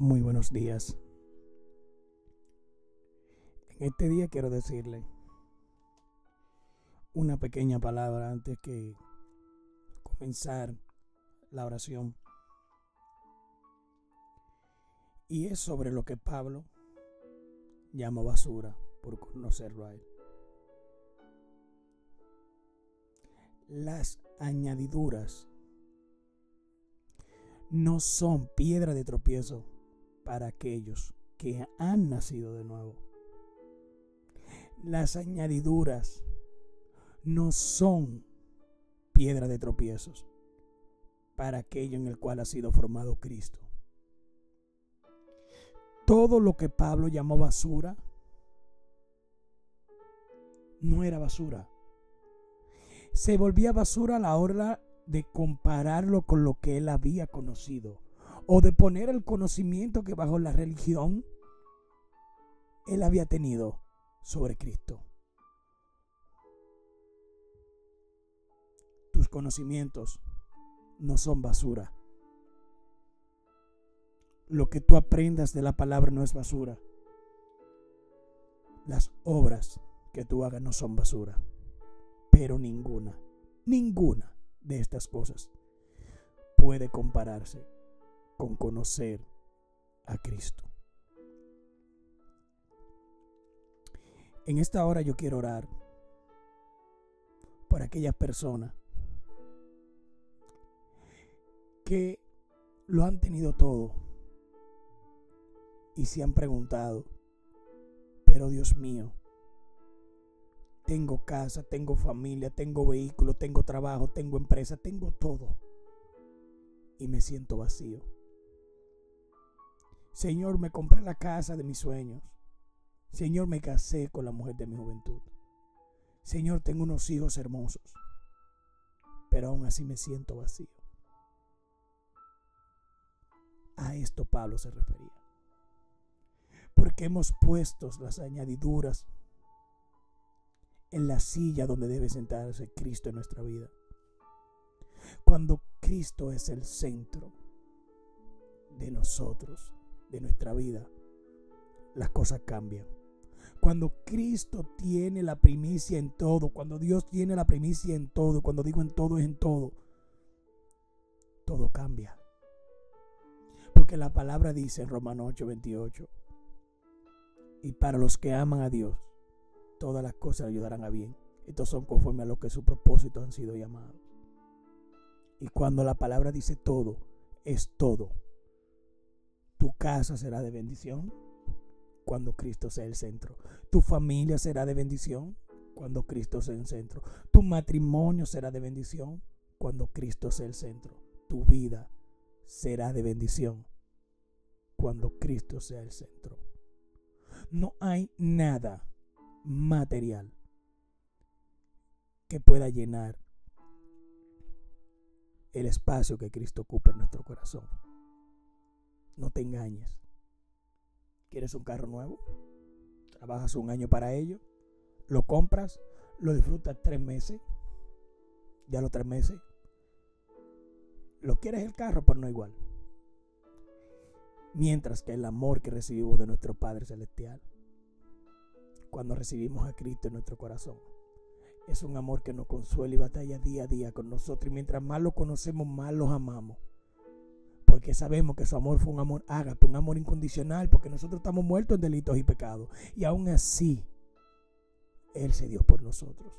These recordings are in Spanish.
Muy buenos días. En este día quiero decirle una pequeña palabra antes que comenzar la oración. Y es sobre lo que Pablo llama basura por conocerlo a él. Las añadiduras no son piedra de tropiezo para aquellos que han nacido de nuevo. Las añadiduras no son piedra de tropiezos para aquello en el cual ha sido formado Cristo. Todo lo que Pablo llamó basura no era basura. Se volvía basura a la hora de compararlo con lo que él había conocido o de poner el conocimiento que bajo la religión él había tenido sobre Cristo. Tus conocimientos no son basura. Lo que tú aprendas de la palabra no es basura. Las obras que tú hagas no son basura. Pero ninguna, ninguna de estas cosas puede compararse con conocer a Cristo. En esta hora yo quiero orar por aquellas personas que lo han tenido todo y se han preguntado, pero Dios mío, tengo casa, tengo familia, tengo vehículo, tengo trabajo, tengo empresa, tengo todo. Y me siento vacío. Señor, me compré la casa de mis sueños. Señor, me casé con la mujer de mi juventud. Señor, tengo unos hijos hermosos. Pero aún así me siento vacío. A esto Pablo se refería. Porque hemos puesto las añadiduras en la silla donde debe sentarse Cristo en nuestra vida. Cuando Cristo es el centro de nosotros, de nuestra vida, las cosas cambian. Cuando Cristo tiene la primicia en todo, cuando Dios tiene la primicia en todo, cuando digo en todo es en todo, todo cambia. Porque la palabra dice en Romanos 8:28, y para los que aman a Dios, todas las cosas ayudarán a bien. Estos son conforme a lo que su propósito han sido llamados. Y cuando la palabra dice todo, es todo. Tu casa será de bendición cuando Cristo sea el centro. Tu familia será de bendición cuando Cristo sea el centro. Tu matrimonio será de bendición cuando Cristo sea el centro. Tu vida será de bendición cuando Cristo sea el centro. No hay nada material que pueda llenar el espacio que Cristo ocupa en nuestro corazón. No te engañes. ¿Quieres un carro nuevo? Trabajas un año para ello, lo compras, lo disfrutas tres meses, ya los tres meses, lo quieres el carro, pero no igual. Mientras que el amor que recibimos de nuestro Padre Celestial cuando recibimos a Cristo en nuestro corazón. Es un amor que nos consuela y batalla día a día con nosotros. Y mientras más lo conocemos, más los amamos. Porque sabemos que su amor fue un amor ágape, un amor incondicional, porque nosotros estamos muertos en delitos y pecados. Y aún así, Él se dio por nosotros.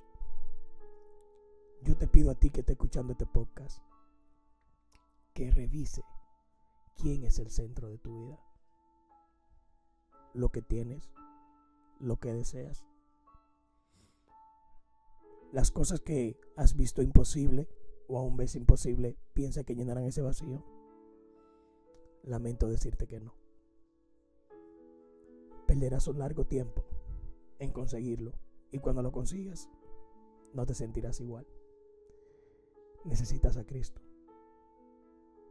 Yo te pido a ti que estés escuchando este podcast, que revise quién es el centro de tu vida. Lo que tienes, lo que deseas. Las cosas que has visto imposible o aún ves imposible, piensa que llenarán ese vacío. Lamento decirte que no. Perderás un largo tiempo en conseguirlo y cuando lo consigas, no te sentirás igual. Necesitas a Cristo.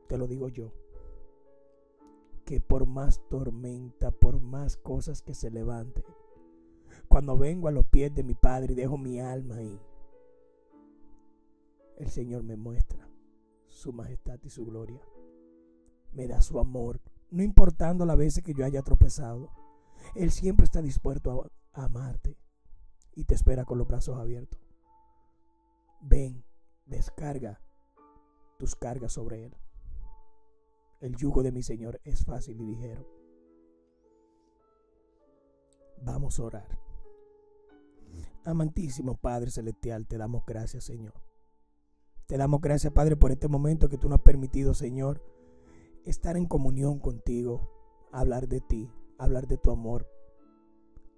Te lo digo yo que por más tormenta, por más cosas que se levanten, cuando vengo a los pies de mi Padre y dejo mi alma ahí, el Señor me muestra su majestad y su gloria. Me da su amor no importando las veces que yo haya tropezado. Él siempre está dispuesto a, amarte y te espera con los brazos abiertos. Ven, descarga tus cargas sobre Él. El yugo de mi Señor es fácil y ligero. Vamos a orar. Amantísimo Padre Celestial, te damos gracias, Señor. Te damos gracias, Padre, por este momento que tú nos has permitido, Señor, estar en comunión contigo, hablar de ti, hablar de tu amor,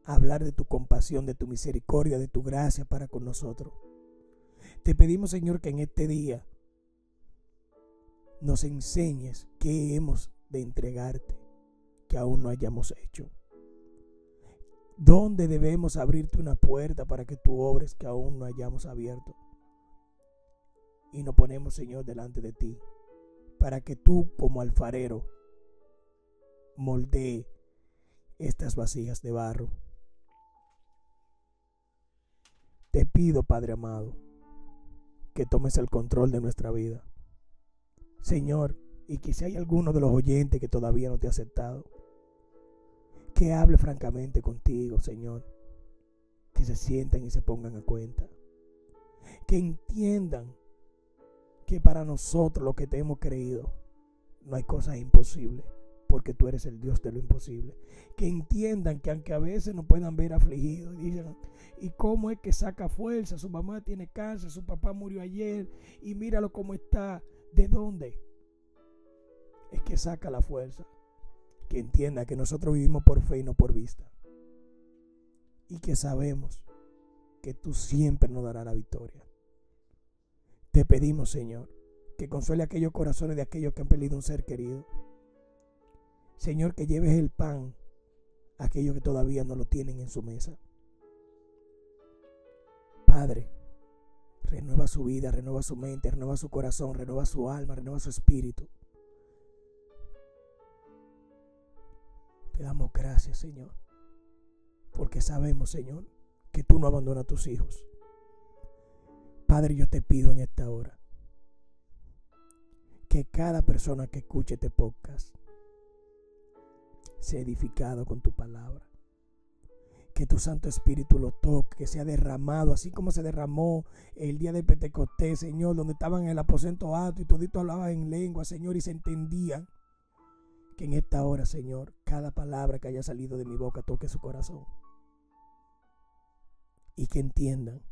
hablar de tu compasión, de tu misericordia, de tu gracia para con nosotros. Te pedimos, Señor, que en este día nos enseñes qué hemos de entregarte que aún no hayamos hecho. ¿Dónde debemos abrirte una puerta para que tú obres que aún no hayamos abierto? Y nos ponemos, Señor, delante de ti, para que tú como alfarero moldee estas vasijas de barro. Te pido, Padre amado, que tomes el control de nuestra vida. Señor, y si hay alguno de los oyentes que todavía no te ha aceptado, que hable francamente contigo, Señor. Que se sientan y se pongan a cuenta. Que entiendan que para nosotros lo que te hemos creído, no hay cosas imposibles, porque tú eres el Dios de lo imposible. Que entiendan que aunque a veces nos puedan ver afligidos digan, ¿y cómo es que saca fuerza? Su mamá tiene cáncer, su papá murió ayer y míralo cómo está. ¿De dónde? Es que saca la fuerza que entienda que nosotros vivimos por fe y no por vista. Y que sabemos que tú siempre nos darás la victoria. Te pedimos, Señor, que consuele aquellos corazones de aquellos que han perdido un ser querido. Señor, que lleves el pan a aquellos que todavía no lo tienen en su mesa. Padre, renueva su vida, renueva su mente, renueva su corazón, renueva su alma, renueva su espíritu. Te damos gracias, Señor, porque sabemos, Señor, que tú no abandonas a tus hijos. Padre, yo te pido en esta hora que cada persona que escuche este podcast sea edificado con tu palabra. Que tu Santo Espíritu lo toque, que sea derramado, así como se derramó el día de Pentecostés, Señor, donde estaban en el aposento alto y todito hablaban en lengua, Señor, y se entendían que en esta hora, Señor, cada palabra que haya salido de mi boca toque su corazón. Y que entiendan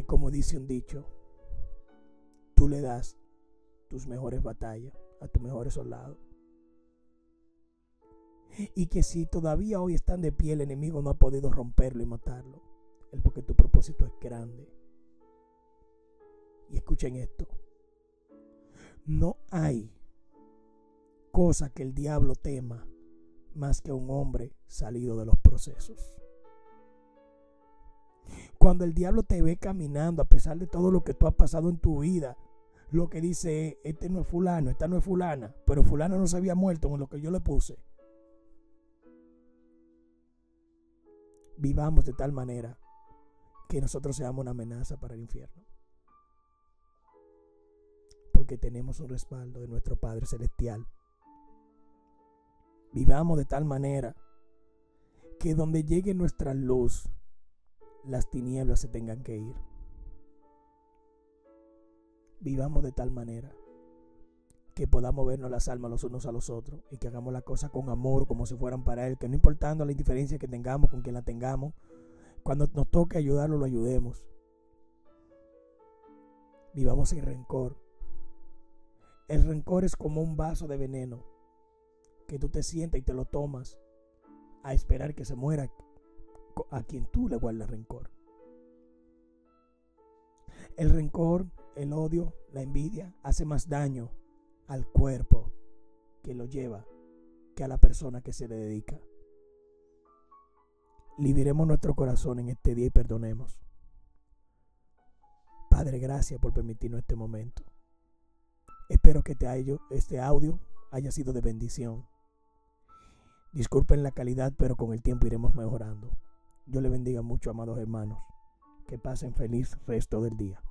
que como dice un dicho, tú le das tus mejores batallas a tus mejores soldados. Y que si todavía hoy están de pie, el enemigo no ha podido romperlo y matarlo. Es porque tu propósito es grande. Y escuchen esto. No hay cosa que el diablo tema más que un hombre salido de los procesos. Cuando el diablo te ve caminando, a pesar de todo lo que tú has pasado en tu vida, lo que dice es, este no es fulano, esta no es fulana, pero fulano no se había muerto con lo que yo le puse. Vivamos de tal manera que nosotros seamos una amenaza para el infierno. Porque tenemos un respaldo de nuestro Padre Celestial Vivamos de tal manera que donde llegue nuestra luz, las tinieblas se tengan que ir. Vivamos de tal manera que podamos vernos las almas los unos a los otros y que hagamos la cosa con amor, como si fueran para Él, que no importando la indiferencia que tengamos con quien la tengamos, cuando nos toque ayudarlo, lo ayudemos. Vivamos sin rencor. El rencor es como un vaso de veneno que tú te sientas y te lo tomas a esperar que se muera a quien tú le guardas rencor. El rencor, el odio, la envidia hace más daño al cuerpo que lo lleva que a la persona que se le dedica. Liberemos nuestro corazón en este día y perdonemos. Padre, gracias por permitirnos este momento. Espero que este audio haya sido de bendición. Disculpen la calidad, pero con el tiempo iremos mejorando. Yo le bendiga mucho, amados hermanos. Que pasen feliz resto del día.